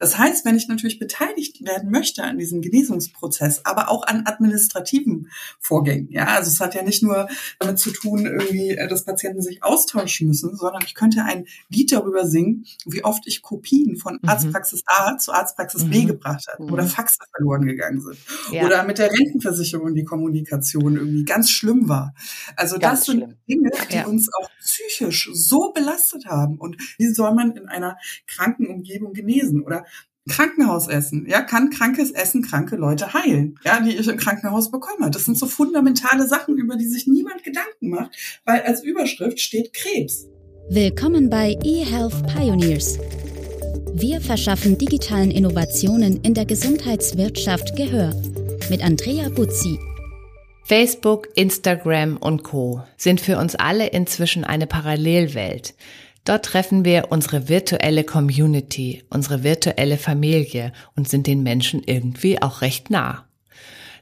Das heißt, wenn ich natürlich beteiligt werden möchte an diesem Genesungsprozess, aber auch an administrativen Vorgängen, ja, also es hat ja nicht nur damit zu tun, irgendwie, äh, dass Patienten sich austauschen müssen, sondern ich könnte ein Lied darüber singen, wie oft ich Kopien von mhm. Arztpraxis A zu Arztpraxis mhm. B gebracht habe oder mhm. Faxe verloren gegangen sind ja. oder mit der Rentenversicherung die Kommunikation irgendwie ganz schlimm war. Also ganz das sind schlimm. Dinge, die ja. uns auch psychisch so belastet haben und wie soll man in einer kranken Umgebung genesen oder Krankenhausessen. Ja, kann krankes Essen kranke Leute heilen, ja, die ich im Krankenhaus bekomme. Das sind so fundamentale Sachen, über die sich niemand Gedanken macht, weil als Überschrift steht Krebs. Willkommen bei eHealth Pioneers. Wir verschaffen digitalen Innovationen in der Gesundheitswirtschaft Gehör. Mit Andrea Buzzi. Facebook, Instagram und Co sind für uns alle inzwischen eine Parallelwelt. Dort treffen wir unsere virtuelle Community, unsere virtuelle Familie und sind den Menschen irgendwie auch recht nah.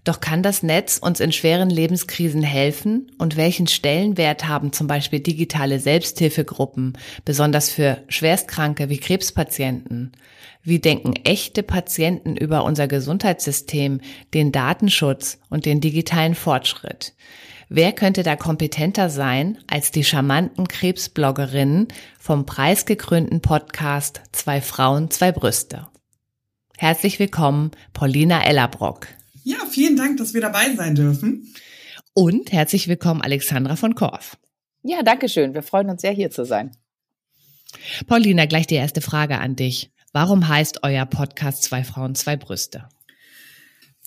Doch kann das Netz uns in schweren Lebenskrisen helfen? Und welchen Stellenwert haben zum Beispiel digitale Selbsthilfegruppen, besonders für Schwerstkranke wie Krebspatienten? Wie denken echte Patienten über unser Gesundheitssystem, den Datenschutz und den digitalen Fortschritt? Wer könnte da kompetenter sein als die charmanten Krebsbloggerinnen vom preisgekrönten Podcast Zwei Frauen, zwei Brüste? Herzlich willkommen, Paulina Ellerbrock. Ja, vielen Dank, dass wir dabei sein dürfen. Und herzlich willkommen, Alexandra von Korf. Ja, danke schön. Wir freuen uns sehr, hier zu sein. Paulina, gleich die erste Frage an dich. Warum heißt euer Podcast Zwei Frauen, zwei Brüste?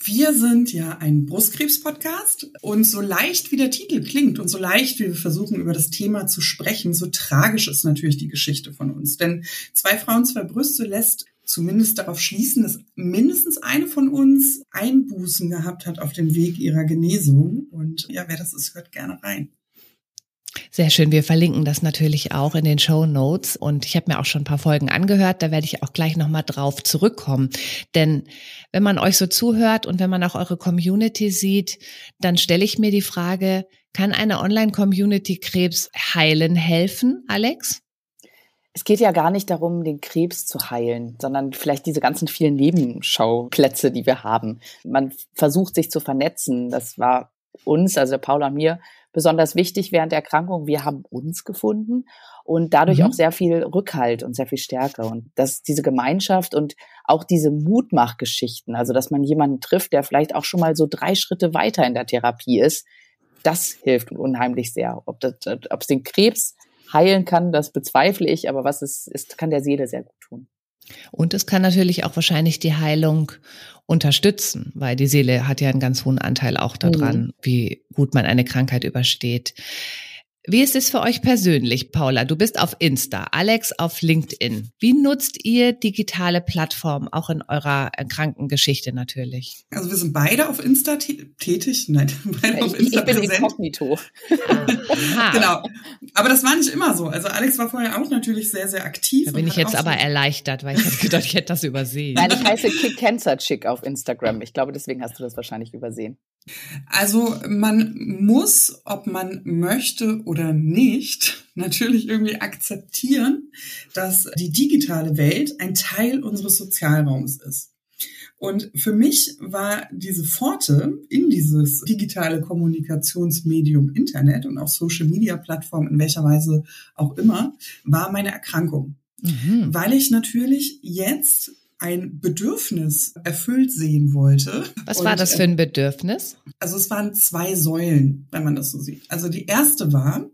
Wir sind ja ein Brustkrebs-Podcast und so leicht wie der Titel klingt und so leicht wie wir versuchen, über das Thema zu sprechen, so tragisch ist natürlich die Geschichte von uns. Denn zwei Frauen, zwei Brüste lässt zumindest darauf schließen, dass mindestens eine von uns Einbußen gehabt hat auf dem Weg ihrer Genesung. Und ja, wer das ist, hört gerne rein. Sehr schön. Wir verlinken das natürlich auch in den Show Notes. Und ich habe mir auch schon ein paar Folgen angehört. Da werde ich auch gleich nochmal drauf zurückkommen. Denn wenn man euch so zuhört und wenn man auch eure Community sieht, dann stelle ich mir die Frage, kann eine Online-Community Krebs heilen helfen, Alex? Es geht ja gar nicht darum, den Krebs zu heilen, sondern vielleicht diese ganzen vielen Nebenschauplätze, die wir haben. Man versucht sich zu vernetzen. Das war uns, also Paula und mir, besonders wichtig während der Erkrankung. Wir haben uns gefunden und dadurch mhm. auch sehr viel Rückhalt und sehr viel Stärke. Und dass diese Gemeinschaft und auch diese Mutmachgeschichten, also dass man jemanden trifft, der vielleicht auch schon mal so drei Schritte weiter in der Therapie ist, das hilft unheimlich sehr. Ob, das, ob es den Krebs heilen kann, das bezweifle ich, aber was es ist, kann der Seele sehr gut tun. Und es kann natürlich auch wahrscheinlich die Heilung unterstützen, weil die Seele hat ja einen ganz hohen Anteil auch daran, mhm. wie gut man eine Krankheit übersteht. Wie ist es für euch persönlich, Paula? Du bist auf Insta, Alex auf LinkedIn. Wie nutzt ihr digitale Plattformen, auch in eurer Krankengeschichte natürlich? Also wir sind beide auf Insta tätig. Nein, beide auf Insta ich bin präsent. inkognito. genau. Aber das war nicht immer so. Also Alex war vorher auch natürlich sehr, sehr aktiv. Da bin ich jetzt aber erleichtert, weil ich hätte gedacht, ich hätte das übersehen. Nein, ich heiße Kick Cancer Chick auf Instagram. Ich glaube, deswegen hast du das wahrscheinlich übersehen. Also man muss, ob man möchte oder nicht, natürlich irgendwie akzeptieren, dass die digitale Welt ein Teil unseres Sozialraums ist. Und für mich war diese Pforte in dieses digitale Kommunikationsmedium Internet und auch Social Media Plattform in welcher Weise auch immer, war meine Erkrankung. Mhm. Weil ich natürlich jetzt ein Bedürfnis erfüllt sehen wollte. Was und, war das für ein Bedürfnis? Also es waren zwei Säulen, wenn man das so sieht. Also die erste war,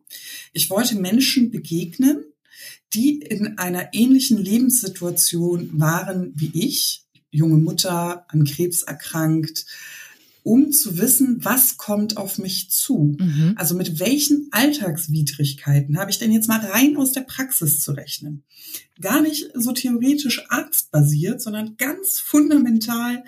ich wollte Menschen begegnen, die in einer ähnlichen Lebenssituation waren wie ich, junge Mutter, an Krebs erkrankt, um zu wissen, was kommt auf mich zu. Mhm. Also mit welchen Alltagswidrigkeiten habe ich denn jetzt mal rein aus der Praxis zu rechnen? Gar nicht so theoretisch arztbasiert, sondern ganz fundamental,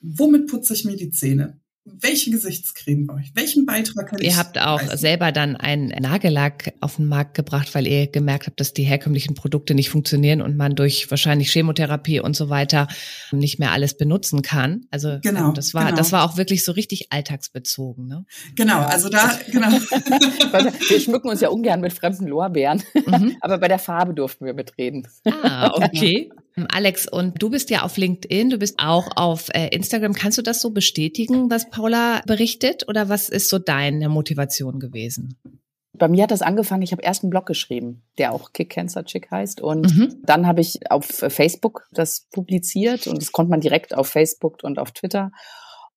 womit putze ich mir die Zähne? Welche Gesichtscreme brauche ich? Welchen Beitrag kann ihr ich? Ihr habt auch leisten? selber dann einen Nagellack auf den Markt gebracht, weil ihr gemerkt habt, dass die herkömmlichen Produkte nicht funktionieren und man durch wahrscheinlich Chemotherapie und so weiter nicht mehr alles benutzen kann. Also genau, das war genau. das war auch wirklich so richtig alltagsbezogen, ne? Genau, also da genau. wir schmücken uns ja ungern mit fremden Lorbeeren, mhm. aber bei der Farbe durften wir mitreden. Ah, okay. Alex, und du bist ja auf LinkedIn, du bist auch auf äh, Instagram. Kannst du das so bestätigen, was Paula berichtet? Oder was ist so deine Motivation gewesen? Bei mir hat das angefangen, ich habe erst einen Blog geschrieben, der auch Kick Cancer Chick heißt. Und mhm. dann habe ich auf Facebook das publiziert und das konnte man direkt auf Facebook und auf Twitter.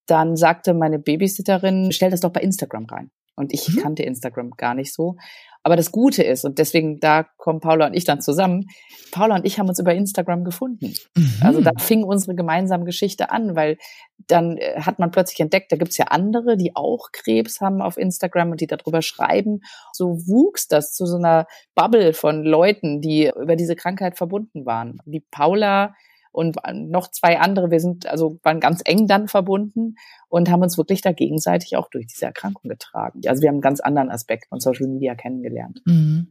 Dann sagte meine Babysitterin, stell das doch bei Instagram rein. Und ich mhm. kannte Instagram gar nicht so. Aber das Gute ist, und deswegen da kommen Paula und ich dann zusammen, Paula und ich haben uns über Instagram gefunden. Mhm. Also da fing unsere gemeinsame Geschichte an, weil dann äh, hat man plötzlich entdeckt, da gibt's ja andere, die auch Krebs haben auf Instagram und die darüber schreiben. So wuchs das zu so einer Bubble von Leuten, die über diese Krankheit verbunden waren. Die Paula und noch zwei andere. Wir sind also waren ganz eng dann verbunden und haben uns wirklich da gegenseitig auch durch diese Erkrankung getragen. Also wir haben einen ganz anderen Aspekt von Social Media kennengelernt. Mhm.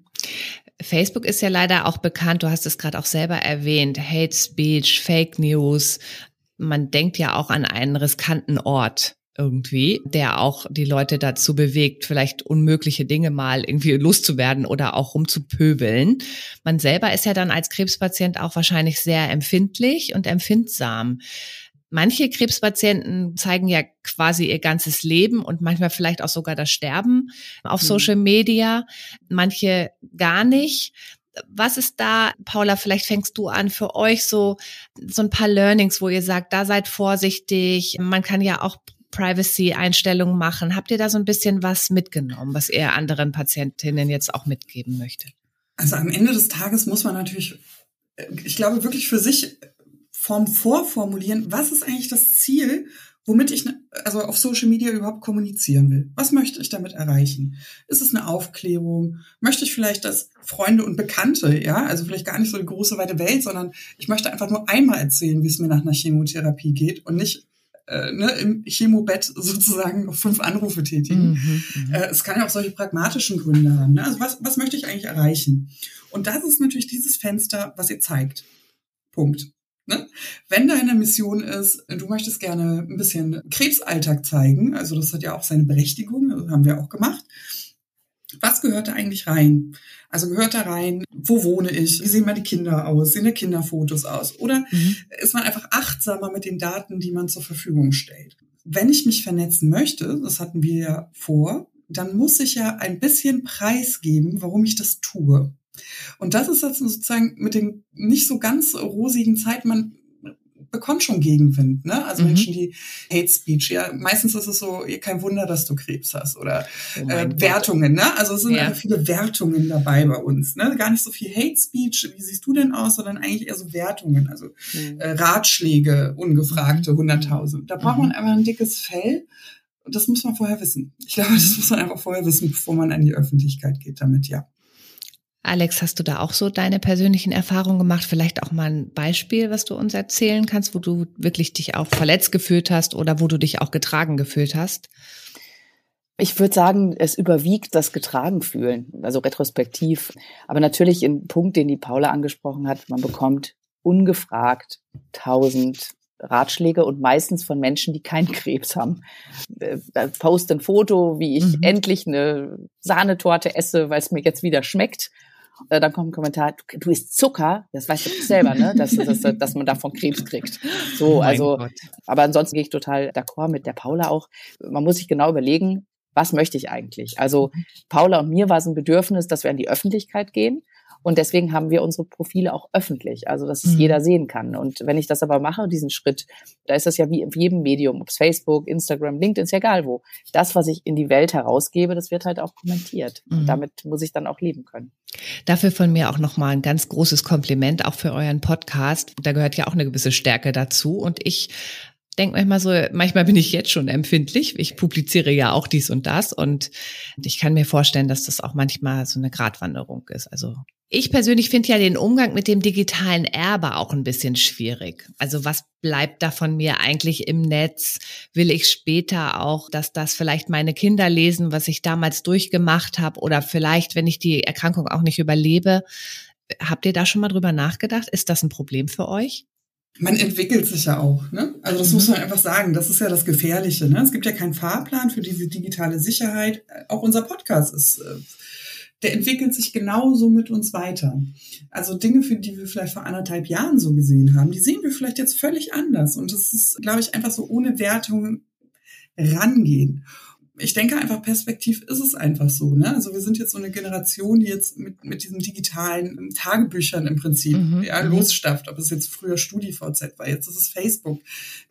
Facebook ist ja leider auch bekannt, du hast es gerade auch selber erwähnt, Hate Speech, Fake News. Man denkt ja auch an einen riskanten Ort irgendwie, der auch die Leute dazu bewegt, vielleicht unmögliche Dinge mal irgendwie loszuwerden oder auch rumzupöbeln. Man selber ist ja dann als Krebspatient auch wahrscheinlich sehr empfindlich und empfindsam. Manche Krebspatienten zeigen ja quasi ihr ganzes Leben und manchmal vielleicht auch sogar das Sterben auf mhm. Social Media, manche gar nicht. Was ist da, Paula, vielleicht fängst du an für euch so, so ein paar Learnings, wo ihr sagt, da seid vorsichtig. Man kann ja auch Privacy-Einstellungen machen? Habt ihr da so ein bisschen was mitgenommen, was ihr anderen Patientinnen jetzt auch mitgeben möchtet? Also am Ende des Tages muss man natürlich, äh, ich glaube, wirklich für sich vom Vorformulieren, was ist eigentlich das Ziel, womit ich also auf Social Media überhaupt kommunizieren will. Was möchte ich damit erreichen? Ist es eine Aufklärung? Möchte ich vielleicht, dass Freunde und Bekannte, ja, also vielleicht gar nicht so die große weite Welt, sondern ich möchte einfach nur einmal erzählen, wie es mir nach einer Chemotherapie geht und nicht äh, ne, im Chemobett sozusagen noch fünf Anrufe tätigen. Mhm, mhm, äh, es kann ja auch solche pragmatischen Gründe haben. Ne? Also was, was möchte ich eigentlich erreichen? Und das ist natürlich dieses Fenster, was ihr zeigt. Punkt. Ne? Wenn deine Mission ist, du möchtest gerne ein bisschen Krebsalltag zeigen, also das hat ja auch seine Berechtigung, haben wir auch gemacht. Was gehört da eigentlich rein? Also gehört da rein, wo wohne ich? Wie sehen meine Kinder aus? Sehen da Kinderfotos aus? Oder mhm. ist man einfach achtsamer mit den Daten, die man zur Verfügung stellt? Wenn ich mich vernetzen möchte, das hatten wir ja vor, dann muss ich ja ein bisschen preisgeben, warum ich das tue. Und das ist jetzt sozusagen mit den nicht so ganz rosigen Zeiten. Man bekommt schon Gegenwind, ne? Also mhm. Menschen, die Hate Speech, ja, meistens ist es so, kein Wunder, dass du Krebs hast oder oh äh, Wertungen, ne? Also es sind ja. viele Wertungen dabei bei uns, ne? Gar nicht so viel Hate Speech, wie siehst du denn aus, sondern eigentlich eher so Wertungen, also mhm. äh, Ratschläge, ungefragte, mhm. hunderttausend. Da braucht man mhm. einfach ein dickes Fell. Und das muss man vorher wissen. Ich glaube, das mhm. muss man einfach vorher wissen, bevor man an die Öffentlichkeit geht damit, ja. Alex, hast du da auch so deine persönlichen Erfahrungen gemacht? Vielleicht auch mal ein Beispiel, was du uns erzählen kannst, wo du wirklich dich auch verletzt gefühlt hast oder wo du dich auch getragen gefühlt hast? Ich würde sagen, es überwiegt das getragen fühlen, also retrospektiv. Aber natürlich ein Punkt, den die Paula angesprochen hat, man bekommt ungefragt tausend Ratschläge und meistens von Menschen, die keinen Krebs haben. Äh, post ein Foto, wie ich mhm. endlich eine Sahnetorte esse, weil es mir jetzt wieder schmeckt. Äh, dann kommt ein Kommentar, du isst Zucker, das weißt du selber, ne? dass, dass, dass man davon Krebs kriegt. So, oh also, Gott. aber ansonsten gehe ich total d'accord mit der Paula auch. Man muss sich genau überlegen, was möchte ich eigentlich? Also Paula und mir war es ein Bedürfnis, dass wir an die Öffentlichkeit gehen. Und deswegen haben wir unsere Profile auch öffentlich, also dass es mhm. jeder sehen kann. Und wenn ich das aber mache, diesen Schritt, da ist das ja wie in jedem Medium, ob es Facebook, Instagram, LinkedIn, ist ja egal wo. Das, was ich in die Welt herausgebe, das wird halt auch kommentiert. Mhm. Und damit muss ich dann auch leben können. Dafür von mir auch nochmal ein ganz großes Kompliment, auch für euren Podcast. Da gehört ja auch eine gewisse Stärke dazu. Und ich denke manchmal so, manchmal bin ich jetzt schon empfindlich. Ich publiziere ja auch dies und das und ich kann mir vorstellen, dass das auch manchmal so eine Gratwanderung ist. Also ich persönlich finde ja den Umgang mit dem digitalen Erbe auch ein bisschen schwierig. Also was bleibt da von mir eigentlich im Netz? Will ich später auch, dass das vielleicht meine Kinder lesen, was ich damals durchgemacht habe oder vielleicht, wenn ich die Erkrankung auch nicht überlebe? Habt ihr da schon mal drüber nachgedacht? Ist das ein Problem für euch? man entwickelt sich ja auch. Ne? Also das mhm. muss man einfach sagen. Das ist ja das Gefährliche. Ne? Es gibt ja keinen Fahrplan für diese digitale Sicherheit. Auch unser Podcast ist äh, der entwickelt sich genauso mit uns weiter. Also Dinge, für die wir vielleicht vor anderthalb Jahren so gesehen haben, die sehen wir vielleicht jetzt völlig anders. Und das ist, glaube ich, einfach so ohne Wertung rangehen ich denke einfach, perspektiv ist es einfach so. Ne? Also wir sind jetzt so eine Generation, die jetzt mit, mit diesen digitalen Tagebüchern im Prinzip mhm. ja, mhm. losstafft. Ob es jetzt früher StudiVZ war, jetzt ist es Facebook,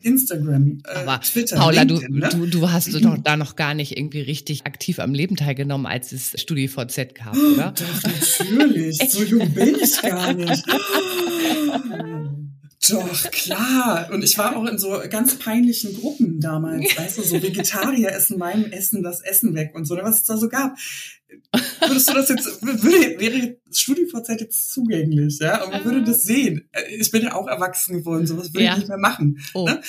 Instagram, äh, Aber Twitter, Paula, du, ne? du, du hast doch da noch gar nicht irgendwie richtig aktiv am Leben teilgenommen, als es StudiVZ gab, oder? Doch, natürlich. so jung bin ich gar nicht. Doch, klar. Und ich war auch in so ganz peinlichen Gruppen damals, weißt du, so Vegetarier essen meinem Essen das Essen weg und so, was es da so gab. Würdest du das jetzt, würde, wäre StudiVZ jetzt zugänglich, ja? Und man würde das sehen. Ich bin ja auch erwachsen geworden, sowas würde ja. ich nicht mehr machen. Oh. Ne?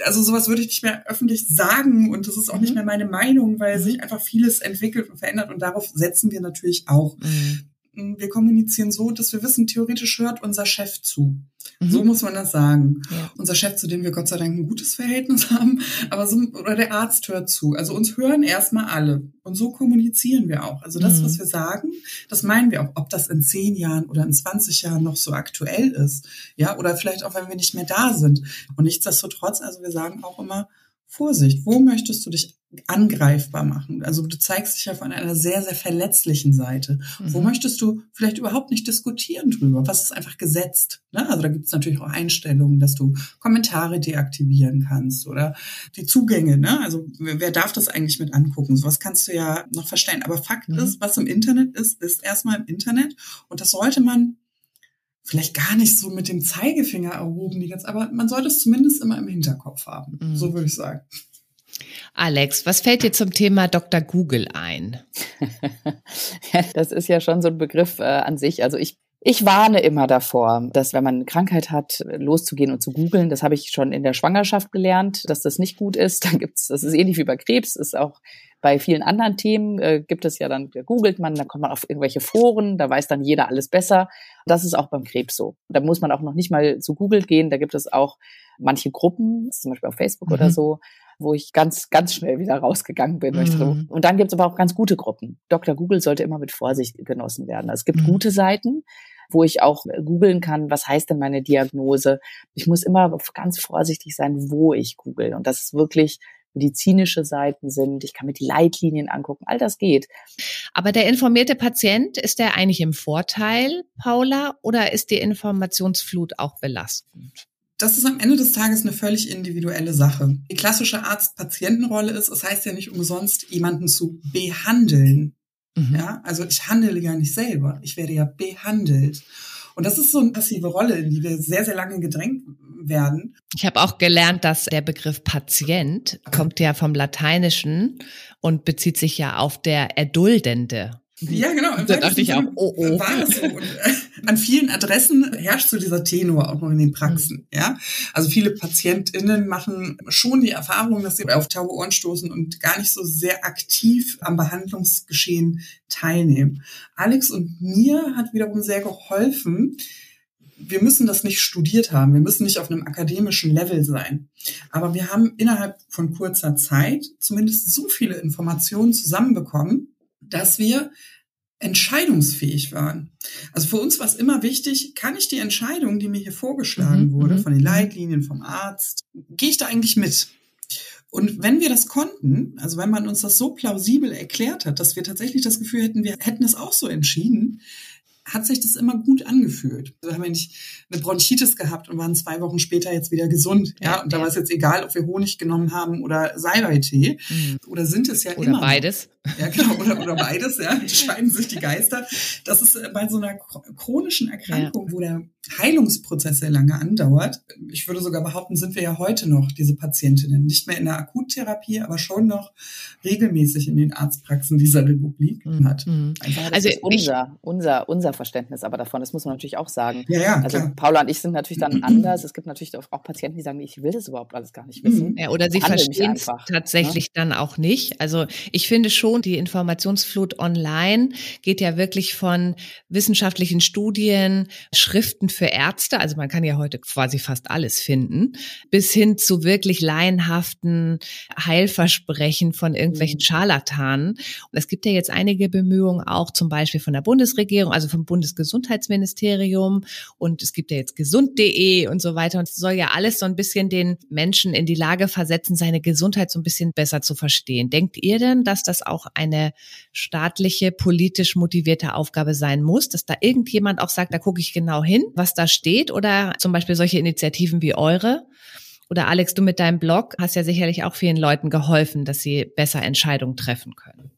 Also sowas würde ich nicht mehr öffentlich sagen und das ist auch mhm. nicht mehr meine Meinung, weil mhm. sich einfach vieles entwickelt und verändert und darauf setzen wir natürlich auch. Mhm wir kommunizieren so, dass wir wissen, theoretisch hört unser Chef zu. Mhm. So muss man das sagen. Ja. Unser Chef, zu dem wir Gott sei Dank ein gutes Verhältnis haben, aber so, oder der Arzt hört zu. Also uns hören erstmal alle. Und so kommunizieren wir auch. Also das, mhm. was wir sagen, das meinen wir auch. Ob das in zehn Jahren oder in 20 Jahren noch so aktuell ist. Ja, oder vielleicht auch, wenn wir nicht mehr da sind. Und nichtsdestotrotz, also wir sagen auch immer, Vorsicht, wo möchtest du dich angreifbar machen? Also du zeigst dich ja von einer sehr, sehr verletzlichen Seite. Mhm. Wo möchtest du vielleicht überhaupt nicht diskutieren drüber? Was ist einfach gesetzt? Ne? Also da gibt es natürlich auch Einstellungen, dass du Kommentare deaktivieren kannst oder die Zugänge. Ne? Also wer darf das eigentlich mit angucken? Sowas kannst du ja noch verstehen. Aber Fakt mhm. ist, was im Internet ist, ist erstmal im Internet. Und das sollte man vielleicht gar nicht so mit dem Zeigefinger erhoben die jetzt, aber man sollte es zumindest immer im Hinterkopf haben. Mhm. So würde ich sagen. Alex, was fällt dir zum Thema Dr. Google ein? das ist ja schon so ein Begriff äh, an sich. Also ich ich warne immer davor, dass wenn man eine Krankheit hat, loszugehen und zu googeln. Das habe ich schon in der Schwangerschaft gelernt, dass das nicht gut ist. Dann gibt's, das ist ähnlich wie bei Krebs, ist auch bei vielen anderen Themen äh, gibt es ja dann, googelt man, dann kommt man auf irgendwelche Foren, da weiß dann jeder alles besser. Das ist auch beim Krebs so. Da muss man auch noch nicht mal zu Google gehen. Da gibt es auch manche Gruppen, zum Beispiel auf Facebook mhm. oder so, wo ich ganz, ganz schnell wieder rausgegangen bin. Mhm. Und dann gibt es aber auch ganz gute Gruppen. Dr. Google sollte immer mit Vorsicht genossen werden. Es gibt mhm. gute Seiten, wo ich auch googeln kann, was heißt denn meine Diagnose. Ich muss immer ganz vorsichtig sein, wo ich google. Und das ist wirklich medizinische Seiten sind, ich kann mir die Leitlinien angucken, all das geht. Aber der informierte Patient, ist der eigentlich im Vorteil, Paula, oder ist die Informationsflut auch belastend? Das ist am Ende des Tages eine völlig individuelle Sache. Die klassische Arzt-Patienten-Rolle ist, es heißt ja nicht umsonst, jemanden zu behandeln. Mhm. Ja, also ich handele ja nicht selber, ich werde ja behandelt. Und das ist so eine passive Rolle, in die wir sehr, sehr lange gedrängt werden. Ich habe auch gelernt, dass der Begriff Patient kommt ja vom Lateinischen und bezieht sich ja auf der Erduldende. Ja, genau. Da dachte ich auch, oh, oh. War das so. Und, äh, an vielen Adressen herrscht so dieser Tenor auch noch in den Praxen, mhm. ja. Also viele PatientInnen machen schon die Erfahrung, dass sie auf taube Ohren stoßen und gar nicht so sehr aktiv am Behandlungsgeschehen teilnehmen. Alex und mir hat wiederum sehr geholfen, wir müssen das nicht studiert haben, wir müssen nicht auf einem akademischen Level sein. Aber wir haben innerhalb von kurzer Zeit zumindest so viele Informationen zusammenbekommen, dass wir entscheidungsfähig waren. Also für uns war es immer wichtig, kann ich die Entscheidung, die mir hier vorgeschlagen mhm. wurde, mhm. von den Leitlinien vom Arzt, gehe ich da eigentlich mit? Und wenn wir das konnten, also wenn man uns das so plausibel erklärt hat, dass wir tatsächlich das Gefühl hätten, wir hätten es auch so entschieden, hat sich das immer gut angefühlt. Wir haben ja nicht eine Bronchitis gehabt und waren zwei Wochen später jetzt wieder gesund. Ja, und da war es jetzt egal, ob wir Honig genommen haben oder Salbeitee. Mhm. Oder sind es ja oder immer. Oder beides. Ja, genau, oder, oder beides, ja. Die scheiden sich die Geister. Das ist äh, bei so einer chronischen Erkrankung, ja. wo der Heilungsprozess sehr lange andauert. Ich würde sogar behaupten, sind wir ja heute noch diese Patientinnen. Nicht mehr in der Akuttherapie, aber schon noch regelmäßig in den Arztpraxen dieser Republik mhm. hat. Also unser, unser, unser Verständnis aber davon. Das muss man natürlich auch sagen. Ja, ja, also klar. Paula und ich sind natürlich dann anders. Es gibt natürlich auch Patienten, die sagen, ich will das überhaupt alles gar nicht wissen. Ja, oder sie verstehen es tatsächlich ja? dann auch nicht. Also ich finde schon, die Informationsflut online geht ja wirklich von wissenschaftlichen Studien, Schriften für Ärzte, also man kann ja heute quasi fast alles finden, bis hin zu wirklich laienhaften Heilversprechen von irgendwelchen mhm. Scharlatanen. Und es gibt ja jetzt einige Bemühungen auch zum Beispiel von der Bundesregierung, also vom Bundesgesundheitsministerium und es gibt ja jetzt gesund.de und so weiter und es soll ja alles so ein bisschen den Menschen in die Lage versetzen, seine Gesundheit so ein bisschen besser zu verstehen. Denkt ihr denn, dass das auch eine staatliche, politisch motivierte Aufgabe sein muss, dass da irgendjemand auch sagt, da gucke ich genau hin, was da steht oder zum Beispiel solche Initiativen wie eure? Oder Alex, du mit deinem Blog hast ja sicherlich auch vielen Leuten geholfen, dass sie besser Entscheidungen treffen können.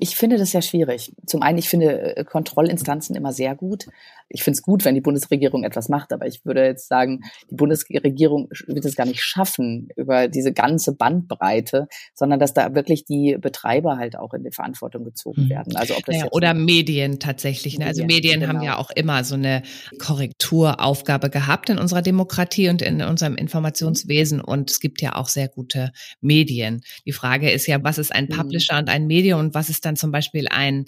Ich finde das sehr schwierig. Zum einen, ich finde äh, Kontrollinstanzen immer sehr gut. Ich finde es gut, wenn die Bundesregierung etwas macht, aber ich würde jetzt sagen, die Bundesregierung wird es gar nicht schaffen über diese ganze Bandbreite, sondern dass da wirklich die Betreiber halt auch in die Verantwortung gezogen mhm. werden. Also ob das ja, oder Medien tatsächlich. Ne? Also Medien genau. haben ja auch immer so eine Korrekturaufgabe gehabt in unserer Demokratie und in unserem Informationswesen. Und es gibt ja auch sehr gute Medien. Die Frage ist ja, was ist ein mhm. Publisher mhm. und ein Medium und was ist dann zum Beispiel ein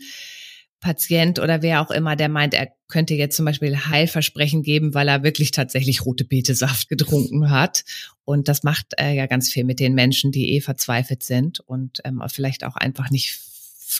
Patient oder wer auch immer, der meint, er könnte jetzt zum Beispiel Heilversprechen geben, weil er wirklich tatsächlich rote Betesaft getrunken hat. Und das macht äh, ja ganz viel mit den Menschen, die eh verzweifelt sind und ähm, vielleicht auch einfach nicht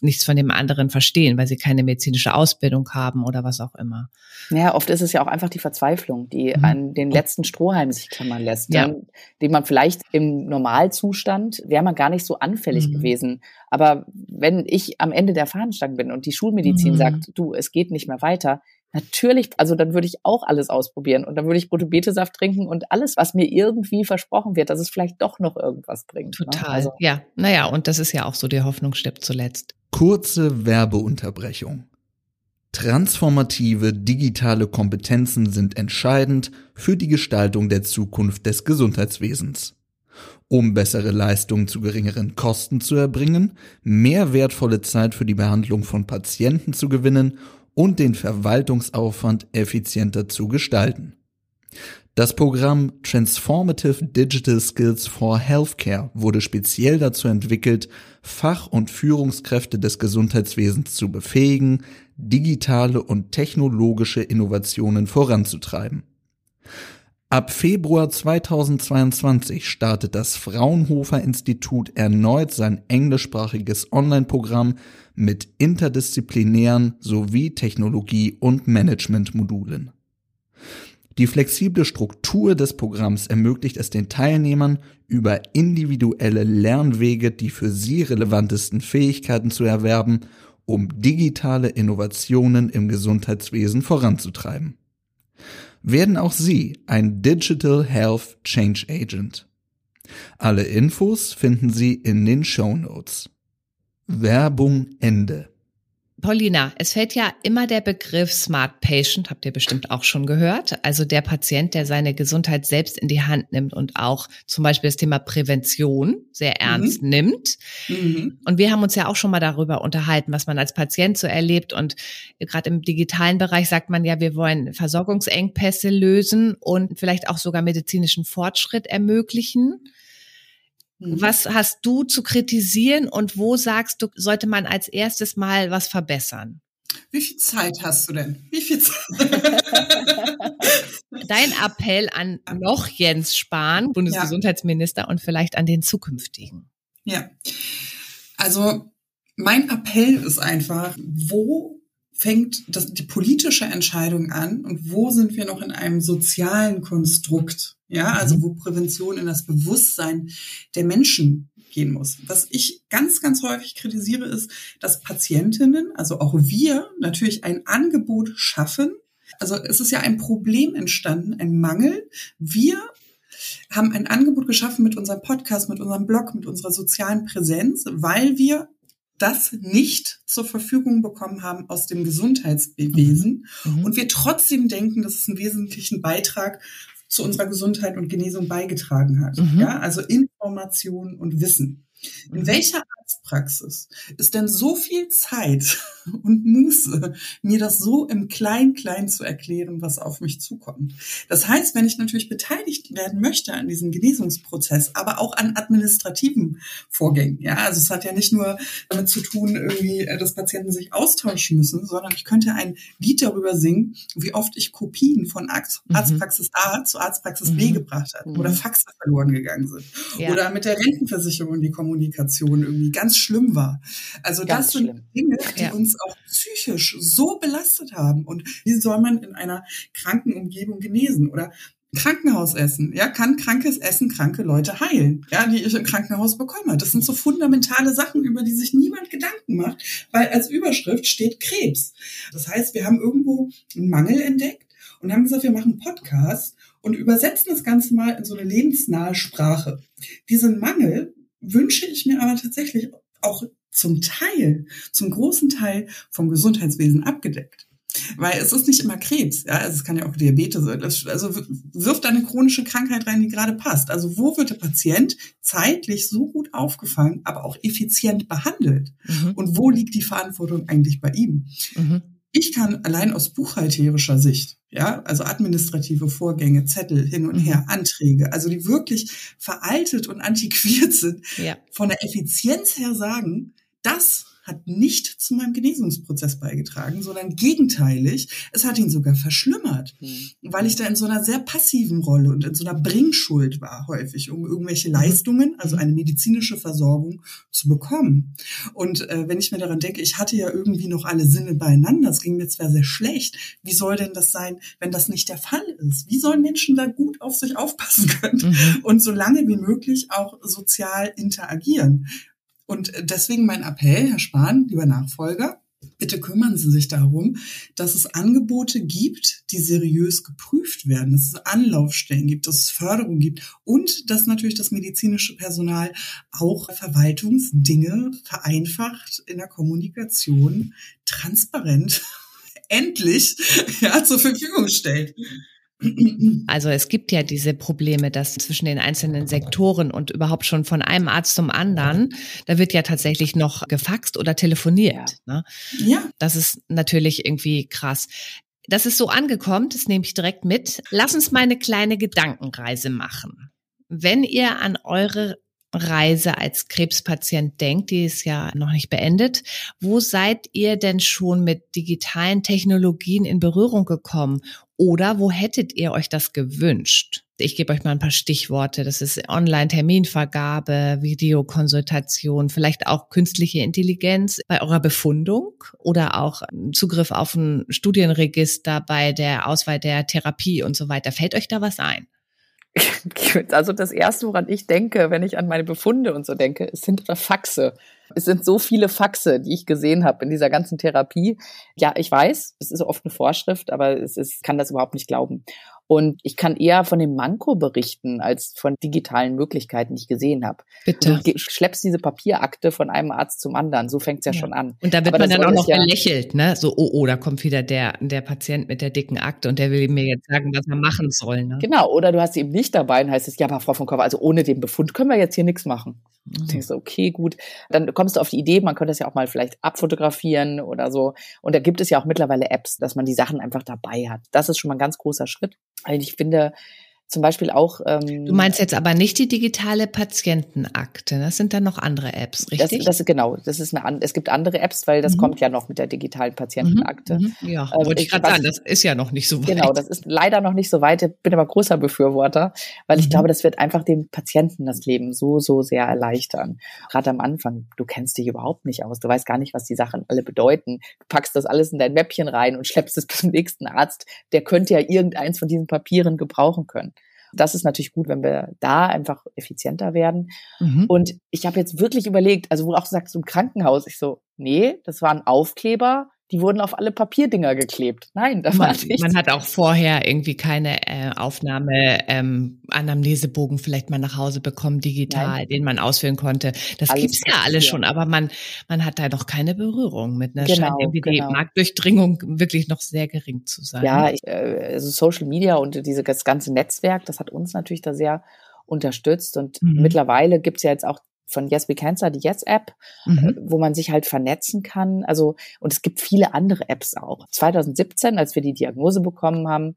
nichts von dem anderen verstehen, weil sie keine medizinische Ausbildung haben oder was auch immer. Ja, oft ist es ja auch einfach die Verzweiflung, die mhm. an den letzten Strohhalm sich klammern lässt, ja. den, den man vielleicht im Normalzustand wäre man gar nicht so anfällig mhm. gewesen. Aber wenn ich am Ende der Fahnenstange bin und die Schulmedizin mhm. sagt, du, es geht nicht mehr weiter, Natürlich, also dann würde ich auch alles ausprobieren und dann würde ich Rotobetesaft trinken und alles, was mir irgendwie versprochen wird, dass es vielleicht doch noch irgendwas bringt. Ne? Total, ne? also. ja. Naja, und das ist ja auch so, die Hoffnung stirbt zuletzt. Kurze Werbeunterbrechung. Transformative digitale Kompetenzen sind entscheidend für die Gestaltung der Zukunft des Gesundheitswesens. Um bessere Leistungen zu geringeren Kosten zu erbringen, mehr wertvolle Zeit für die Behandlung von Patienten zu gewinnen und den Verwaltungsaufwand effizienter zu gestalten. Das Programm Transformative Digital Skills for Healthcare wurde speziell dazu entwickelt, Fach- und Führungskräfte des Gesundheitswesens zu befähigen, digitale und technologische Innovationen voranzutreiben. Ab Februar 2022 startet das Fraunhofer Institut erneut sein englischsprachiges Online-Programm mit interdisziplinären sowie Technologie- und Managementmodulen. Die flexible Struktur des Programms ermöglicht es den Teilnehmern, über individuelle Lernwege die für sie relevantesten Fähigkeiten zu erwerben, um digitale Innovationen im Gesundheitswesen voranzutreiben. Werden auch Sie ein Digital Health Change Agent? Alle Infos finden Sie in den Show Notes. Werbung Ende. Paulina, es fällt ja immer der Begriff Smart Patient, habt ihr bestimmt auch schon gehört. Also der Patient, der seine Gesundheit selbst in die Hand nimmt und auch zum Beispiel das Thema Prävention sehr mhm. ernst mhm. nimmt. Mhm. Und wir haben uns ja auch schon mal darüber unterhalten, was man als Patient so erlebt. Und gerade im digitalen Bereich sagt man ja, wir wollen Versorgungsengpässe lösen und vielleicht auch sogar medizinischen Fortschritt ermöglichen. Mhm. Was hast du zu kritisieren und wo sagst du, sollte man als erstes mal was verbessern? Wie viel Zeit hast du denn? Wie viel Zeit? Dein Appell an noch Jens Spahn, Bundesgesundheitsminister, ja. und vielleicht an den zukünftigen. Ja. Also mein Appell ist einfach, wo fängt das, die politische Entscheidung an und wo sind wir noch in einem sozialen Konstrukt? Ja, also mhm. wo Prävention in das Bewusstsein der Menschen gehen muss. Was ich ganz, ganz häufig kritisiere, ist, dass Patientinnen, also auch wir, natürlich ein Angebot schaffen. Also es ist ja ein Problem entstanden, ein Mangel. Wir haben ein Angebot geschaffen mit unserem Podcast, mit unserem Blog, mit unserer sozialen Präsenz, weil wir das nicht zur Verfügung bekommen haben aus dem Gesundheitswesen mhm. und wir trotzdem denken, dass es einen wesentlichen Beitrag zu unserer Gesundheit und Genesung beigetragen hat. Mhm. Ja, also Information und Wissen. In mhm. welcher Arztpraxis ist denn so viel Zeit und Muße, mir das so im Klein-Klein zu erklären, was auf mich zukommt? Das heißt, wenn ich natürlich beteiligt werden möchte an diesem Genesungsprozess, aber auch an administrativen Vorgängen, ja, also es hat ja nicht nur damit zu tun, irgendwie, äh, dass Patienten sich austauschen müssen, sondern ich könnte ein Lied darüber singen, wie oft ich Kopien von mhm. Arztpraxis A zu Arztpraxis B mhm. gebracht habe oder. Faxe verloren gegangen sind ja. oder mit der Rentenversicherung die Kommunikation irgendwie ganz schlimm war. Also ganz das sind schlimm. Dinge, die ja. uns auch psychisch so belastet haben. Und wie soll man in einer kranken Umgebung genesen? Oder Krankenhausessen, ja, kann krankes Essen kranke Leute heilen, ja, die ich im Krankenhaus bekomme. Das sind so fundamentale Sachen, über die sich niemand Gedanken macht, weil als Überschrift steht Krebs. Das heißt, wir haben irgendwo einen Mangel entdeckt und haben gesagt, wir machen Podcast und übersetzen das Ganze mal in so eine lebensnahe Sprache. Diesen Mangel wünsche ich mir aber tatsächlich auch zum Teil, zum großen Teil vom Gesundheitswesen abgedeckt. Weil es ist nicht immer Krebs, ja, also es kann ja auch Diabetes sein. Also wirft eine chronische Krankheit rein, die gerade passt. Also wo wird der Patient zeitlich so gut aufgefangen, aber auch effizient behandelt? Mhm. Und wo liegt die Verantwortung eigentlich bei ihm? Mhm. Ich kann allein aus buchhalterischer Sicht, ja, also administrative Vorgänge, Zettel hin und her, mhm. Anträge, also die wirklich veraltet und antiquiert sind, ja. von der Effizienz her sagen, das hat nicht zu meinem Genesungsprozess beigetragen, sondern gegenteilig, es hat ihn sogar verschlimmert, mhm. weil ich da in so einer sehr passiven Rolle und in so einer Bringschuld war häufig, um irgendwelche. Leistungen, also eine medizinische Versorgung zu bekommen. Und äh, wenn ich mir daran denke, ich hatte ja irgendwie noch alle Sinne beieinander, es ging mir zwar sehr schlecht, wie soll denn das sein, wenn das nicht der Fall ist? Wie sollen Menschen da gut auf sich aufpassen können mhm. und so lange wie möglich auch sozial interagieren? Und deswegen mein Appell, Herr Spahn, lieber Nachfolger, bitte kümmern Sie sich darum, dass es Angebote gibt, die seriös geprüft werden, dass es Anlaufstellen gibt, dass es Förderung gibt und dass natürlich das medizinische Personal auch Verwaltungsdinge vereinfacht in der Kommunikation transparent endlich ja, zur Verfügung stellt. Also es gibt ja diese Probleme, dass zwischen den einzelnen Sektoren und überhaupt schon von einem Arzt zum anderen, da wird ja tatsächlich noch gefaxt oder telefoniert. Ja. Ne? ja. Das ist natürlich irgendwie krass. Das ist so angekommen, das nehme ich direkt mit. Lass uns mal eine kleine Gedankenreise machen. Wenn ihr an eure Reise als Krebspatient denkt, die ist ja noch nicht beendet. Wo seid ihr denn schon mit digitalen Technologien in Berührung gekommen? Oder wo hättet ihr euch das gewünscht? Ich gebe euch mal ein paar Stichworte. Das ist Online-Terminvergabe, Videokonsultation, vielleicht auch künstliche Intelligenz bei eurer Befundung oder auch Zugriff auf ein Studienregister bei der Auswahl der Therapie und so weiter. Fällt euch da was ein? Also das Erste, woran ich denke, wenn ich an meine Befunde und so denke, es sind Faxe. Es sind so viele Faxe, die ich gesehen habe in dieser ganzen Therapie. Ja, ich weiß, es ist oft eine Vorschrift, aber es ist, kann das überhaupt nicht glauben. Und ich kann eher von dem Manko berichten, als von digitalen Möglichkeiten, die ich gesehen habe. Bitte. Du schleppst diese Papierakte von einem Arzt zum anderen. So fängt's ja, ja. schon an. Und da wird Aber man dann auch noch ja belächelt, ne? So, oh, oh, da kommt wieder der, der Patient mit der dicken Akte und der will mir jetzt sagen, was er machen soll. Ne? Genau. Oder du hast sie eben nicht dabei und heißt es, ja, aber Frau von Kopf, also ohne den Befund können wir jetzt hier nichts machen. Mhm. denkst du, okay, gut. Dann kommst du auf die Idee, man könnte das ja auch mal vielleicht abfotografieren oder so. Und da gibt es ja auch mittlerweile Apps, dass man die Sachen einfach dabei hat. Das ist schon mal ein ganz großer Schritt. Also ich finde, zum Beispiel auch. Ähm, du meinst jetzt aber nicht die digitale Patientenakte. Das sind dann noch andere Apps, richtig? Das, das genau. Das ist eine, es gibt andere Apps, weil das mhm. kommt ja noch mit der digitalen Patientenakte. Mhm. mhm. Ja, ähm, wollte ich gerade sagen. Das ist ja noch nicht so weit. Genau, das ist leider noch nicht so weit. Ich bin aber großer Befürworter, weil ich mhm. glaube, das wird einfach dem Patienten das Leben so so sehr erleichtern. Gerade am Anfang, du kennst dich überhaupt nicht aus. Du weißt gar nicht, was die Sachen alle bedeuten. Du packst das alles in dein Mäppchen rein und schleppst es bis zum nächsten Arzt. Der könnte ja irgendeins von diesen Papieren gebrauchen können. Das ist natürlich gut, wenn wir da einfach effizienter werden. Mhm. Und ich habe jetzt wirklich überlegt, also wo du auch sagst, im Krankenhaus, ich so, nee, das war ein Aufkleber die wurden auf alle Papierdinger geklebt. Nein, das man, war nicht. Man hat auch vorher irgendwie keine äh, Aufnahme, ähm, Anamnesebogen vielleicht mal nach Hause bekommen, digital, Nein. den man ausfüllen konnte. Das alles gibt's ja alles schon, aber man, man hat da noch keine Berührung mit. Ne? Genau, Scheint irgendwie genau. die Marktdurchdringung wirklich noch sehr gering zu sein. Ja, ich, äh, also Social Media und diese, das ganze Netzwerk, das hat uns natürlich da sehr unterstützt. Und mhm. mittlerweile gibt's ja jetzt auch von Yes We Cancer, die Yes-App, mhm. Äh, wo man sich halt vernetzen kann. Also, und es gibt viele andere Apps auch. 2017, als wir die Diagnose bekommen haben,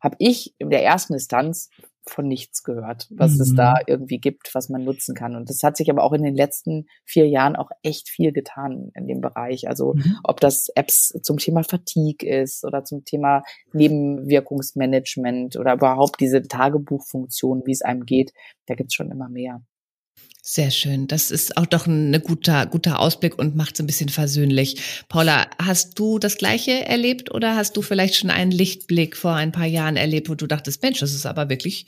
habe ich in der ersten Instanz von nichts gehört, was mhm. es da mhm. irgendwie gibt, was man nutzen kann. Und das hat sich aber auch in den letzten vier Jahren auch echt viel getan in dem Bereich. Also mhm. ob das Apps zum Thema Fatigue ist oder zum Thema Nebenwirkungsmanagement oder überhaupt diese Tagebuchfunktion, wie es einem geht, da gibt's schon immer mehr. Sehr schön. Das ist auch doch ein ne guter, guter Ausblick und macht es ein bisschen versöhnlich. Paula, hast du das Gleiche erlebt oder hast du vielleicht schon einen Lichtblick vor ein paar Jahren erlebt, wo du dachtest, Mensch, das ist aber wirklich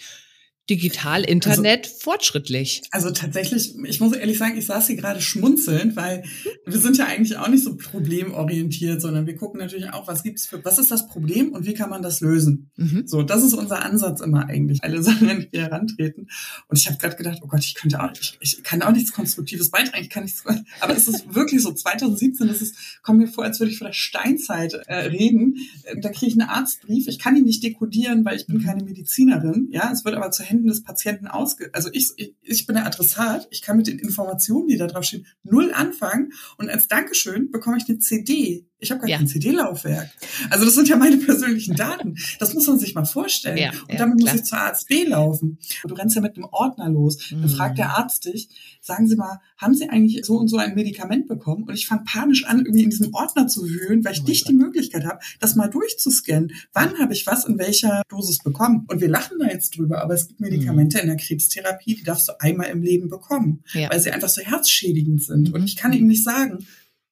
digital, Internet also, fortschrittlich. Also tatsächlich, ich muss ehrlich sagen, ich saß hier gerade schmunzelnd, weil wir sind ja eigentlich auch nicht so problemorientiert, sondern wir gucken natürlich auch, was gibt's für, was ist das Problem und wie kann man das lösen? Mhm. So, das ist unser Ansatz immer eigentlich, alle Sachen, wenn wir herantreten. Und ich habe gerade gedacht, oh Gott, ich könnte auch, ich, ich kann auch nichts Konstruktives beitragen, ich kann nichts, aber es ist wirklich so, 2017, das ist, kommt mir vor, als würde ich vor der Steinzeit äh, reden. Da kriege ich einen Arztbrief, ich kann ihn nicht dekodieren, weil ich bin keine Medizinerin, ja, es wird aber zu Händen Händen des Patienten ausge... Also ich, ich, ich bin der Adressat, ich kann mit den Informationen, die da drauf stehen, null anfangen. Und als Dankeschön bekomme ich eine CD ich habe gar ja. kein CD-Laufwerk. Also das sind ja meine persönlichen Daten. Das muss man sich mal vorstellen. Ja, und damit muss ich zur Arzt B laufen. Du rennst ja mit einem Ordner los. Mhm. Dann fragt der Arzt dich, sagen Sie mal, haben Sie eigentlich so und so ein Medikament bekommen? Und ich fange panisch an, irgendwie in diesem Ordner zu wühlen, weil ich oh nicht Gott. die Möglichkeit habe, das mal durchzuscannen. Wann habe ich was in welcher Dosis bekommen? Und wir lachen da jetzt drüber, aber es gibt Medikamente mhm. in der Krebstherapie, die darfst du einmal im Leben bekommen, weil sie einfach so herzschädigend sind. Mhm. Und ich kann ihm nicht sagen,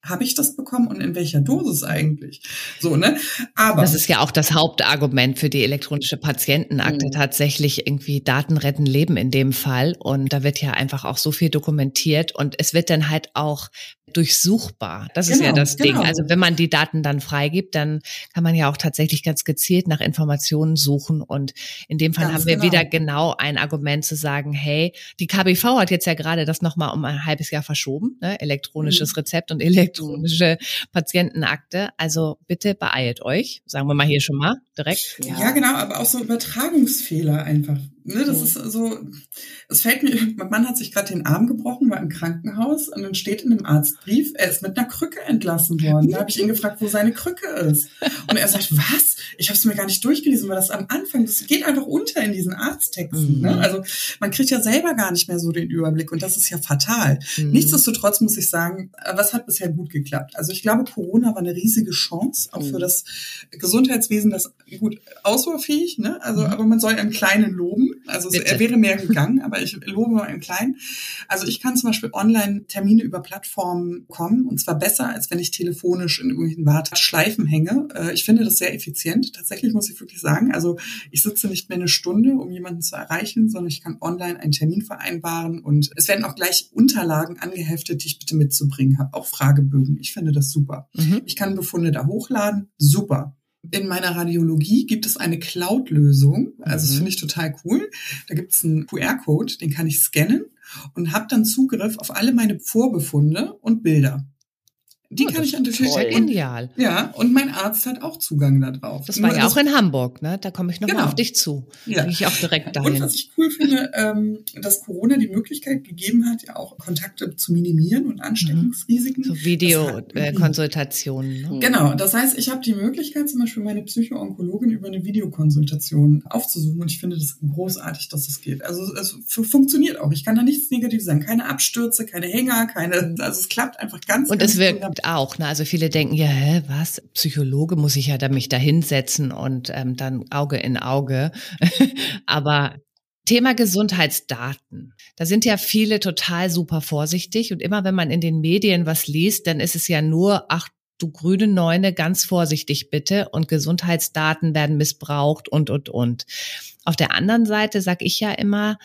habe ich das bekommen und in welcher Dosis eigentlich? So, ne? Aber. Das ist ja auch das Hauptargument für die elektronische Patientenakte. Mhm. Tatsächlich irgendwie Daten retten Leben in dem Fall. Und da wird ja einfach auch so viel dokumentiert und es wird dann halt auch durchsuchbar. Das genau, ist ja genau, das Ding. Genau. Also wenn man die Daten dann freigibt, dann kann man ja auch tatsächlich ganz gezielt nach Informationen suchen. Und in dem Fall ganz haben wir genau. wieder genau ein Argument zu sagen, hey, die KBV hat jetzt ja gerade das nochmal um ein halbes Jahr verschoben, ne? elektronisches mhm. Rezept und elektronische Patientenakte. Also bitte beeilt euch, sagen wir mal hier schon mal direkt. Ja, ja genau, aber auch so Übertragungsfehler einfach. Ne, das ist so, es fällt mir, mein Mann hat sich gerade den Arm gebrochen, war im Krankenhaus und dann steht in dem Arztbrief, er ist mit einer Krücke entlassen worden. Da habe ich ihn gefragt, wo seine Krücke ist. Und er sagt, was? Ich habe es mir gar nicht durchgelesen, weil das am Anfang, das geht einfach unter in diesen Arzttexten. Mhm. Ne? Also man kriegt ja selber gar nicht mehr so den Überblick und das ist ja fatal. Mhm. Nichtsdestotrotz muss ich sagen, was hat bisher gut geklappt? Also ich glaube, Corona war eine riesige Chance, auch mhm. für das Gesundheitswesen, das gut ausbaufähig, ne? Also, mhm. aber man soll im Kleinen loben. Also es, er wäre mehr gegangen, aber ich lobe mal im Kleinen. Also ich kann zum Beispiel online Termine über Plattformen kommen und zwar besser, als wenn ich telefonisch in irgendwelchen Warteschleifen hänge. Äh, ich finde das sehr effizient. Tatsächlich muss ich wirklich sagen. Also ich sitze nicht mehr eine Stunde, um jemanden zu erreichen, sondern ich kann online einen Termin vereinbaren und es werden auch gleich Unterlagen angeheftet, die ich bitte mitzubringen habe. Auch Fragebögen. Ich finde das super. Mhm. Ich kann Befunde da hochladen. Super in meiner Radiologie gibt es eine Cloud-Lösung. Also das mhm. finde ich total cool. Da gibt es einen QR-Code, den kann ich scannen und habe dann Zugriff auf alle meine Vorbefunde und Bilder. Die oh, kann ich an der Tisch. genial. Ja, und mein Arzt hat auch Zugang darauf. Das war Nur ja auch in Hamburg, ne? Da komme ich nochmal genau. auf dich zu. Ja. ich auch direkt dahin. Und was ich cool finde, ähm, dass Corona die Möglichkeit gegeben hat, ja auch Kontakte zu minimieren und Ansteckungsrisiken. So Videokonsultationen. Äh, ne? Genau, das heißt, ich habe die Möglichkeit, zum Beispiel meine Psychoonkologin über eine Videokonsultation aufzusuchen und ich finde das großartig, dass das geht. Also es funktioniert auch. Ich kann da nichts Negatives sagen. Keine Abstürze, keine Hänger, keine, also es klappt einfach ganz, und ganz es wirkt auch. Ne? Also viele denken, ja, hä, was? Psychologe muss ich ja da mich da hinsetzen und ähm, dann Auge in Auge. Aber Thema Gesundheitsdaten. Da sind ja viele total super vorsichtig und immer wenn man in den Medien was liest, dann ist es ja nur, ach du grüne Neune, ganz vorsichtig bitte und Gesundheitsdaten werden missbraucht und, und, und. Auf der anderen Seite sage ich ja immer,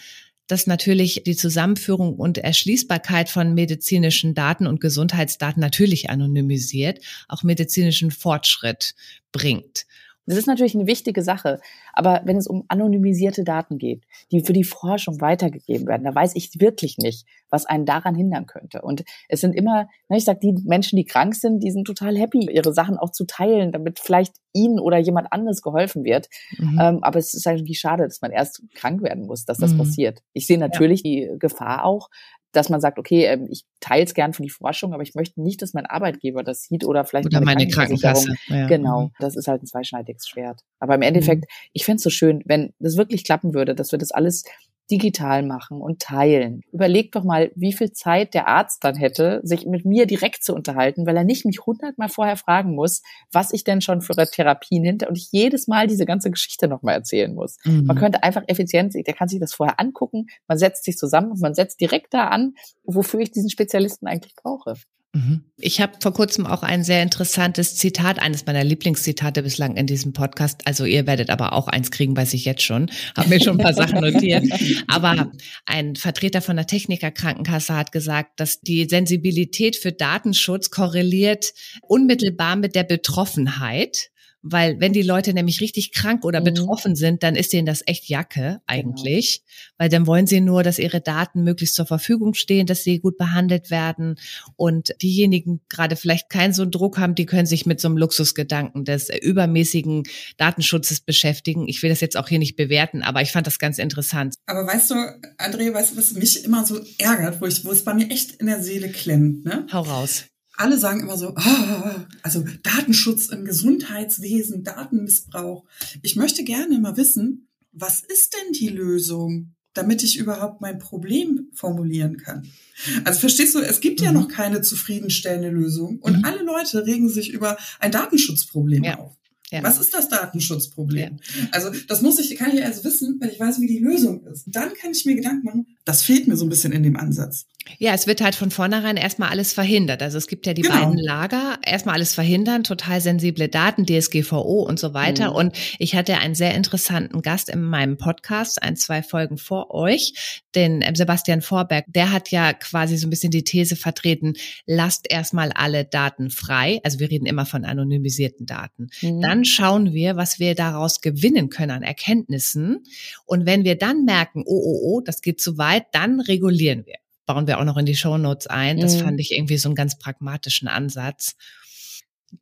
dass natürlich die Zusammenführung und Erschließbarkeit von medizinischen Daten und Gesundheitsdaten natürlich anonymisiert, auch medizinischen Fortschritt bringt. Das ist natürlich eine wichtige Sache. Aber wenn es um anonymisierte Daten geht, die für die Forschung weitergegeben werden, da weiß ich wirklich nicht, was einen daran hindern könnte. Und es sind immer, ne, ich sag, die Menschen, die krank sind, die sind total happy, ihre Sachen auch zu teilen, damit vielleicht ihnen oder jemand anderes geholfen wird. Mhm. Ähm, aber es ist eigentlich schade, dass man erst krank werden muss, dass das mhm. passiert. Ich sehe natürlich ja. die Gefahr auch, dass man sagt, okay, ähm, ich teile es gern für die Forschung, aber ich möchte nicht, dass mein Arbeitgeber das sieht oder vielleicht oder meine, meine Krankenkasse. Ja. Genau, mhm. das ist halt ein zweischneidiges Schwert. Aber im Endeffekt, mhm. ich fände es so schön, wenn das wirklich klappen würde, dass wir das alles digital machen und teilen. Überleg doch mal, wie viel Zeit der Arzt dann hätte, sich mit mir direkt zu unterhalten, weil er nicht mich hundertmal vorher fragen muss, was ich denn schon für Therapien hinter und ich jedes Mal diese ganze Geschichte nochmal erzählen muss. Mhm. Man könnte einfach effizient, der kann sich das vorher angucken, man setzt sich zusammen und man setzt direkt da an, wofür ich diesen Spezialisten eigentlich brauche. Mhm. Ich habe vor kurzem auch ein sehr interessantes Zitat, eines meiner Lieblingszitate bislang in diesem Podcast. Also ihr werdet aber auch eins kriegen, weiß ich jetzt schon. Habe mir schon ein paar Sachen notiert. Aber ein Vertreter von der Techniker Krankenkasse hat gesagt, dass die Sensibilität für Datenschutz korreliert unmittelbar mit der Betroffenheit weil wenn die Leute nämlich richtig krank oder mhm. betroffen sind, dann ist denen das echt Jacke genau. eigentlich, genau. weil dann wollen sie nur, dass ihre Daten möglichst zur Verfügung stehen, dass sie gut behandelt werden und diejenigen gerade vielleicht keinen so einen Druck haben, die können sich mit so einem Luxusgedanken des übermäßigen Datenschutzes beschäftigen. Ich will das jetzt auch hier nicht bewerten, aber ich fand das ganz interessant. Aber weißt du, André, weißt du, was mich immer so ärgert, wo ich, wo es bei mir echt in der Seele klemmt, ne? Hau raus alle sagen immer so, oh, also Datenschutz im Gesundheitswesen, Datenmissbrauch. Ich möchte gerne mal wissen, was ist denn die Lösung, damit ich überhaupt mein Problem formulieren kann? Also verstehst du, es gibt mhm. ja noch keine zufriedenstellende Lösung und mhm. alle Leute regen sich über ein Datenschutzproblem ja. auf. Ja. Was ist das Datenschutzproblem? Ja. Also das muss ich, kann ich also wissen, wenn ich weiß, wie die Lösung ist. Dann kann ich mir Gedanken machen. Das fehlt mir so ein bisschen in dem Ansatz. Ja, es wird halt von vornherein erstmal alles verhindert. Also es gibt ja die genau. beiden Lager, erstmal alles verhindern, total sensible Daten, DSGVO und so weiter. Mhm. Und ich hatte einen sehr interessanten Gast in meinem Podcast, ein, zwei Folgen vor euch, den ähm, Sebastian Vorberg. Der hat ja quasi so ein bisschen die These vertreten, lasst erstmal alle Daten frei. Also wir reden immer von anonymisierten Daten. Mhm. Dann schauen wir, was wir daraus gewinnen können an Erkenntnissen. Und wenn wir dann merken, oh, oh, oh, das geht zu weit, dann regulieren wir bauen wir auch noch in die Show Notes ein. Das mhm. fand ich irgendwie so einen ganz pragmatischen Ansatz.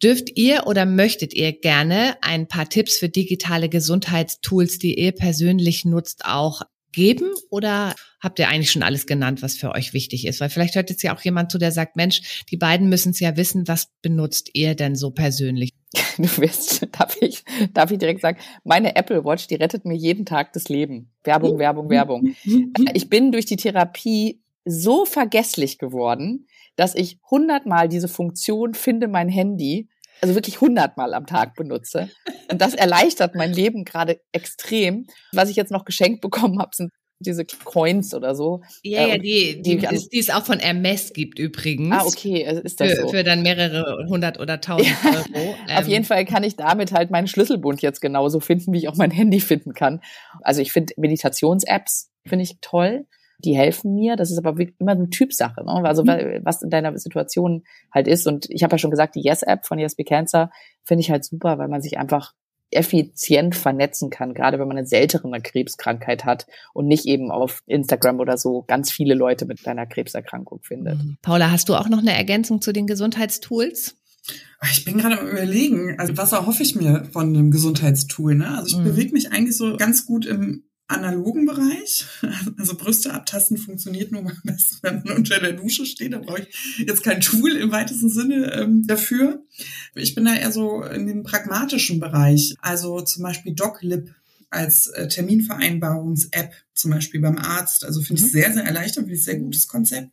Dürft ihr oder möchtet ihr gerne ein paar Tipps für digitale Gesundheitstools, die ihr persönlich nutzt, auch geben oder habt ihr eigentlich schon alles genannt, was für euch wichtig ist? Weil vielleicht hört jetzt ja auch jemand zu, der sagt, Mensch, die beiden müssen es ja wissen, was benutzt ihr denn so persönlich? Du wirst, darf ich, darf ich direkt sagen, meine Apple Watch, die rettet mir jeden Tag das Leben. Werbung, Werbung, Werbung. Ich bin durch die Therapie so vergesslich geworden, dass ich hundertmal diese Funktion finde mein Handy, also wirklich hundertmal am Tag benutze. Und das erleichtert mein Leben gerade extrem. Was ich jetzt noch geschenkt bekommen habe, sind diese Coins oder so. Ja, ja, äh, die, die, die, die, die es auch von Hermes gibt übrigens. Ah, okay, ist das für, so? Für dann mehrere hundert oder tausend ja. Euro. Ähm. Auf jeden Fall kann ich damit halt meinen Schlüsselbund jetzt genauso finden, wie ich auch mein Handy finden kann. Also ich finde Meditations-Apps finde ich toll die helfen mir. Das ist aber immer eine Typsache, ne? also mhm. was in deiner Situation halt ist. Und ich habe ja schon gesagt, die Yes-App von Yes Be Cancer finde ich halt super, weil man sich einfach effizient vernetzen kann, gerade wenn man eine seltene Krebskrankheit hat und nicht eben auf Instagram oder so ganz viele Leute mit deiner Krebserkrankung findet. Mhm. Paula, hast du auch noch eine Ergänzung zu den Gesundheitstools? Ich bin gerade am überlegen, also was erhoffe ich mir von einem Gesundheitstool? Ne? Also ich mhm. bewege mich eigentlich so ganz gut im analogen Bereich. Also Brüste abtasten funktioniert nur mal besten, wenn man unter der Dusche steht. Da brauche ich jetzt kein Tool im weitesten Sinne ähm, dafür. Ich bin da eher so in dem pragmatischen Bereich. Also zum Beispiel DocLib als äh, Terminvereinbarungs-App zum Beispiel beim Arzt. Also finde ich mhm. sehr, sehr erleichternd, finde ich sehr gutes Konzept.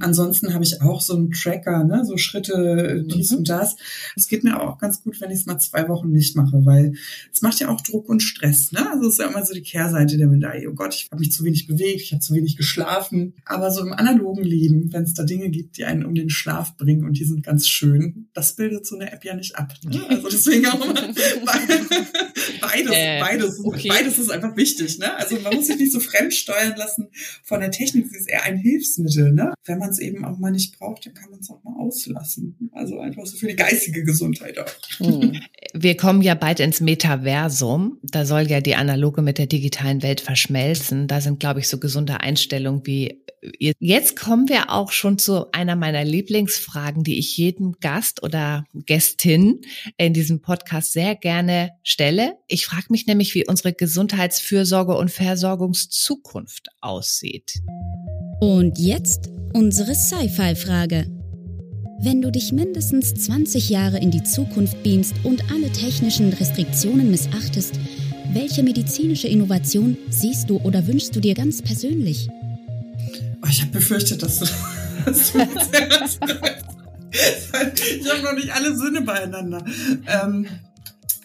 Ansonsten habe ich auch so einen Tracker, ne, so Schritte, dies mhm. und das. Es geht mir auch ganz gut, wenn ich es mal zwei Wochen nicht mache, weil es macht ja auch Druck und Stress. Ne? Also es ist ja immer so die Kehrseite der Medaille. Oh Gott, ich habe mich zu wenig bewegt, ich habe zu wenig geschlafen. Aber so im analogen Leben, wenn es da Dinge gibt, die einen um den Schlaf bringen und die sind ganz schön, das bildet so eine App ja nicht ab. Ne? Also deswegen auch immer beides, äh, beides, okay. beides ist einfach wichtig. Ne? Also man muss sich nicht so fremd steuern lassen von der Technik. Sie ist eher ein Hilfsmittel. Ne? Wenn man es eben auch mal nicht braucht, dann kann man es auch mal auslassen. Also einfach so für die geistige Gesundheit auch. Hm. Wir kommen ja bald ins Metaversum. Da soll ja die analoge mit der digitalen Welt verschmelzen. Da sind, glaube ich, so gesunde Einstellungen wie Jetzt kommen wir auch schon zu einer meiner Lieblingsfragen, die ich jedem Gast oder Gästin in diesem Podcast sehr gerne stelle. Ich frage mich nämlich, wie unsere Gesundheitsfürsorge und Versorgungszukunft aussieht. Und jetzt unsere Sci-Fi-Frage. Wenn du dich mindestens 20 Jahre in die Zukunft beamst und alle technischen Restriktionen missachtest, welche medizinische Innovation siehst du oder wünschst du dir ganz persönlich? Oh, ich habe befürchtet, dass du, dass du Ich habe noch nicht alle Sinne beieinander. Ähm,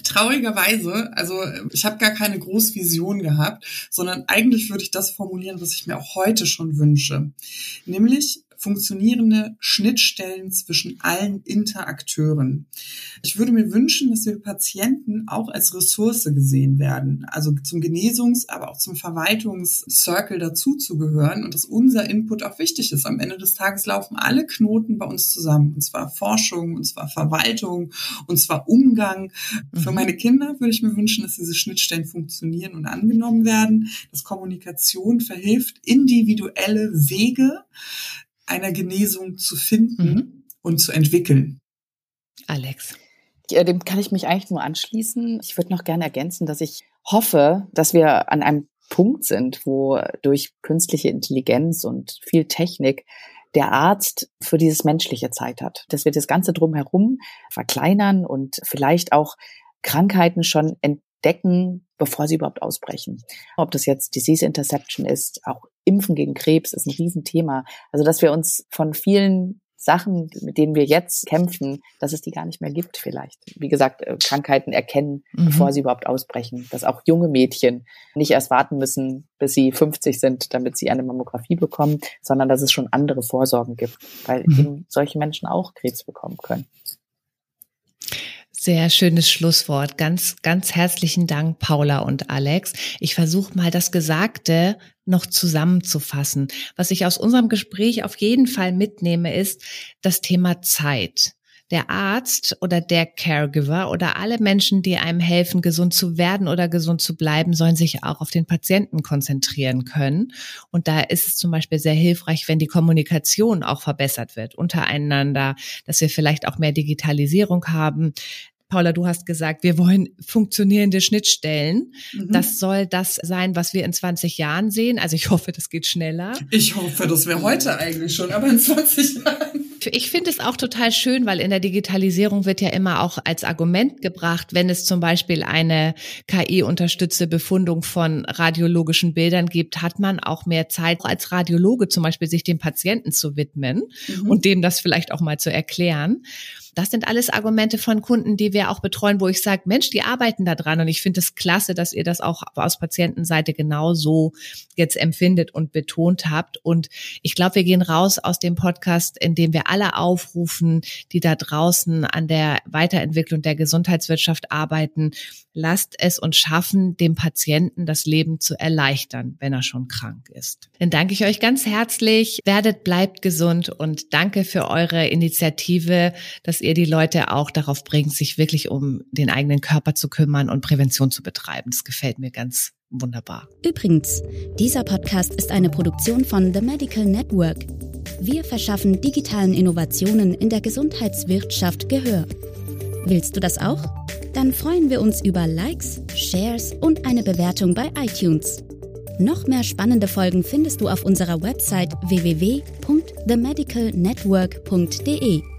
traurigerweise, also ich habe gar keine Großvision gehabt, sondern eigentlich würde ich das formulieren, was ich mir auch heute schon wünsche. Nämlich funktionierende Schnittstellen zwischen allen Interakteuren. Ich würde mir wünschen, dass wir Patienten auch als Ressource gesehen werden, also zum Genesungs-, aber auch zum Verwaltungscircle dazuzugehören und dass unser Input auch wichtig ist. Am Ende des Tages laufen alle Knoten bei uns zusammen, und zwar Forschung, und zwar Verwaltung, und zwar Umgang. Mhm. Für meine Kinder würde ich mir wünschen, dass diese Schnittstellen funktionieren und angenommen werden, dass Kommunikation verhilft, individuelle Wege einer Genesung zu finden mhm. und zu entwickeln. Alex. Dem kann ich mich eigentlich nur anschließen. Ich würde noch gerne ergänzen, dass ich hoffe, dass wir an einem Punkt sind, wo durch künstliche Intelligenz und viel Technik der Arzt für dieses menschliche Zeit hat. Dass wir das Ganze drumherum verkleinern und vielleicht auch Krankheiten schon entdecken, bevor sie überhaupt ausbrechen. Ob das jetzt Disease Interception ist, auch Impfen gegen Krebs ist ein Riesenthema. Also, dass wir uns von vielen Sachen, mit denen wir jetzt kämpfen, dass es die gar nicht mehr gibt vielleicht. Wie gesagt, äh, Krankheiten erkennen, mhm. bevor sie überhaupt ausbrechen. Dass auch junge Mädchen nicht erst warten müssen, bis sie 50 sind, damit sie eine Mammographie bekommen, sondern dass es schon andere Vorsorgen gibt, weil mhm. eben solche Menschen auch Krebs bekommen können. Sehr schönes Schlusswort. Ganz, ganz herzlichen Dank, Paula und Alex. Ich versuche mal das Gesagte noch zusammenzufassen. Was ich aus unserem Gespräch auf jeden Fall mitnehme, ist das Thema Zeit. Der Arzt oder der Caregiver oder alle Menschen, die einem helfen, gesund zu werden oder gesund zu bleiben, sollen sich auch auf den Patienten konzentrieren können. Und da ist es zum Beispiel sehr hilfreich, wenn die Kommunikation auch verbessert wird untereinander, dass wir vielleicht auch mehr Digitalisierung haben, Paula, du hast gesagt, wir wollen funktionierende Schnittstellen. Mhm. Das soll das sein, was wir in 20 Jahren sehen. Also ich hoffe, das geht schneller. Ich hoffe, das wäre heute eigentlich schon, aber in 20 Jahren. Ich finde es auch total schön, weil in der Digitalisierung wird ja immer auch als Argument gebracht, wenn es zum Beispiel eine KI-unterstützte Befundung von radiologischen Bildern gibt, hat man auch mehr Zeit, als Radiologe zum Beispiel sich dem Patienten zu widmen mhm. und dem das vielleicht auch mal zu erklären. Das sind alles Argumente von Kunden, die wir auch betreuen, wo ich sage, Mensch, die arbeiten da dran. Und ich finde es klasse, dass ihr das auch aus Patientenseite genauso jetzt empfindet und betont habt. Und ich glaube, wir gehen raus aus dem Podcast, indem wir alle aufrufen, die da draußen an der Weiterentwicklung der Gesundheitswirtschaft arbeiten, lasst es uns schaffen, dem Patienten das Leben zu erleichtern, wenn er schon krank ist. Dann danke ich euch ganz herzlich. Werdet, bleibt gesund und danke für eure Initiative, dass ihr die Leute auch darauf bringt, sich wirklich um den eigenen Körper zu kümmern und Prävention zu betreiben. Das gefällt mir ganz wunderbar. Übrigens, dieser Podcast ist eine Produktion von The Medical Network. Wir verschaffen digitalen Innovationen in der Gesundheitswirtschaft Gehör. Willst du das auch? Dann freuen wir uns über Likes, Shares und eine Bewertung bei iTunes. Noch mehr spannende Folgen findest du auf unserer Website www.themedicalnetwork.de.